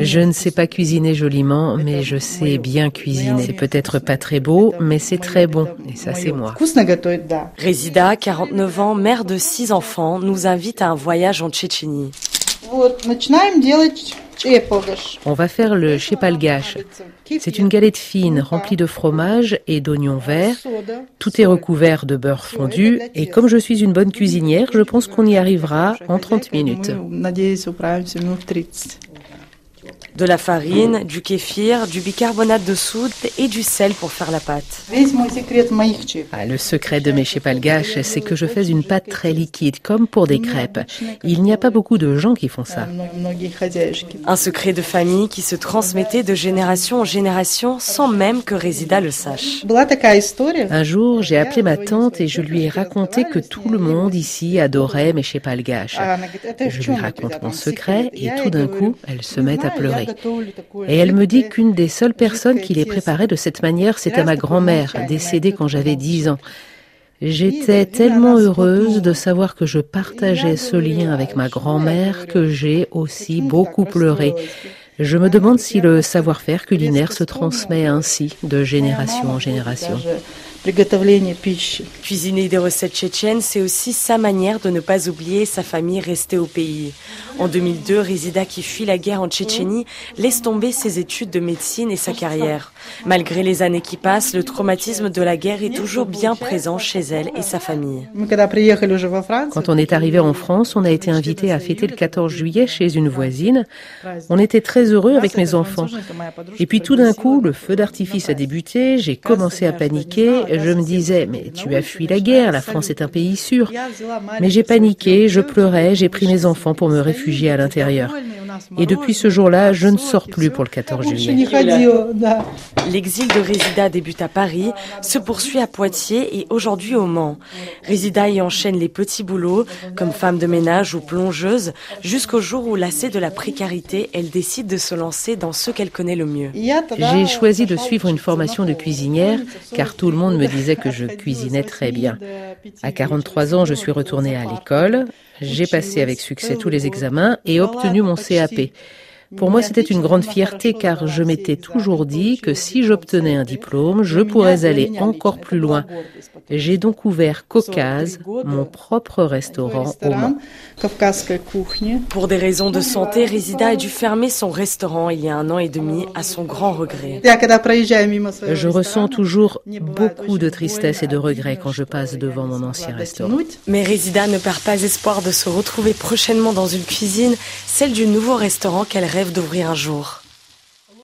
Je ne sais pas cuisiner joliment, mais je sais bien cuisiner. C'est peut-être pas très beau, mais c'est très bon. Et ça, c'est moi. Résida, 49 ans, mère de six enfants, nous invite à un voyage en Tchétchénie. On va faire le chepalgash. C'est une galette fine remplie de fromage et d'oignons verts. Tout est recouvert de beurre fondu et comme je suis une bonne cuisinière, je pense qu'on y arrivera en 30 minutes de la farine, du kéfir, du bicarbonate de soude et du sel pour faire la pâte. Ah, le secret de mes chepalgaches, c'est que je fais une pâte très liquide, comme pour des crêpes. Il n'y a pas beaucoup de gens qui font ça. Un secret de famille qui se transmettait de génération en génération sans même que Résida le sache. Un jour, j'ai appelé ma tante et je lui ai raconté que tout le monde ici adorait mes chepalgaches. Je lui raconte mon secret et tout d'un coup, elle se met à pleurer. Et elle me dit qu'une des seules personnes qui les préparait de cette manière, c'était ma grand-mère, décédée quand j'avais 10 ans. J'étais tellement heureuse de savoir que je partageais ce lien avec ma grand-mère que j'ai aussi beaucoup pleuré. Je me demande si le savoir-faire culinaire se transmet ainsi de génération en génération. Cuisiner des recettes tchétchènes, c'est aussi sa manière de ne pas oublier sa famille restée au pays. En 2002, Rizida, qui fuit la guerre en Tchétchénie, laisse tomber ses études de médecine et sa carrière. Malgré les années qui passent, le traumatisme de la guerre est toujours bien présent chez elle et sa famille. Quand on est arrivé en France, on a été invité à fêter le 14 juillet chez une voisine. On était très heureux avec mes enfants. Et puis tout d'un coup, le feu d'artifice a débuté, j'ai commencé à paniquer, je me disais, mais tu as fui la guerre, la France est un pays sûr. Mais j'ai paniqué, je pleurais, j'ai pris mes enfants pour me réfugier à l'intérieur. Et depuis ce jour-là, je ne sors plus pour le 14 juillet. L'exil de Résida débute à Paris, se poursuit à Poitiers et aujourd'hui au Mans. Résida y enchaîne les petits boulots, comme femme de ménage ou plongeuse, jusqu'au jour où, lassée de la précarité, elle décide de se lancer dans ce qu'elle connaît le mieux. J'ai choisi de suivre une formation de cuisinière, car tout le monde me disait que je cuisinais très bien. À 43 ans, je suis retournée à l'école. J'ai passé avec succès tous les examens et obtenu mon CAP. Pour moi, c'était une grande fierté car je m'étais toujours dit que si j'obtenais un diplôme, je pourrais aller encore plus loin. J'ai donc ouvert Caucase, mon propre restaurant au Mans. Pour des raisons de santé, Résida a dû fermer son restaurant il y a un an et demi à son grand regret. Je ressens toujours beaucoup de tristesse et de regret quand je passe devant mon ancien restaurant. Mais Résida ne perd pas espoir de se retrouver prochainement dans une cuisine, celle du nouveau restaurant qu'elle d'ouvrir un jour.